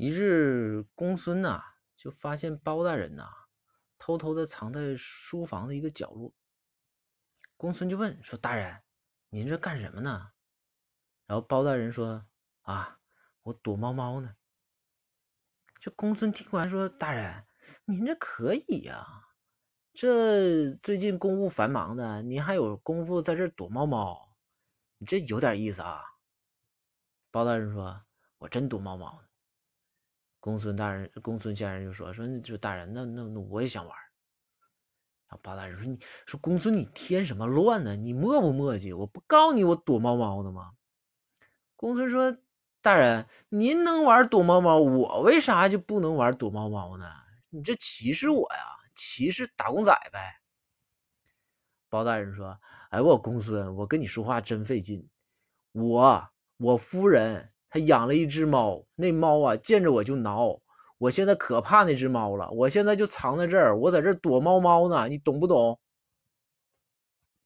一日，公孙呐就发现包大人呐偷偷的藏在书房的一个角落。公孙就问说：“大人，您这干什么呢？”然后包大人说：“啊，我躲猫猫呢。”这公孙听完说：“大人，您这可以呀，这最近公务繁忙的，您还有功夫在这躲猫猫，你这有点意思啊。”包大人说：“我真躲猫猫呢。”公孙大人，公孙先生就说：“说就大人，那那那我也想玩。”然后包大人说：“你说公孙，你添什么乱呢？你磨不磨叽？我不告你我躲猫猫的吗？”公孙说：“大人，您能玩躲猫猫，我为啥就不能玩躲猫猫呢？你这歧视我呀？歧视打工仔呗？”包大人说：“哎，我公孙，我跟你说话真费劲。我我夫人。”他养了一只猫，那猫啊见着我就挠，我现在可怕那只猫了，我现在就藏在这儿，我在这躲猫猫呢，你懂不懂？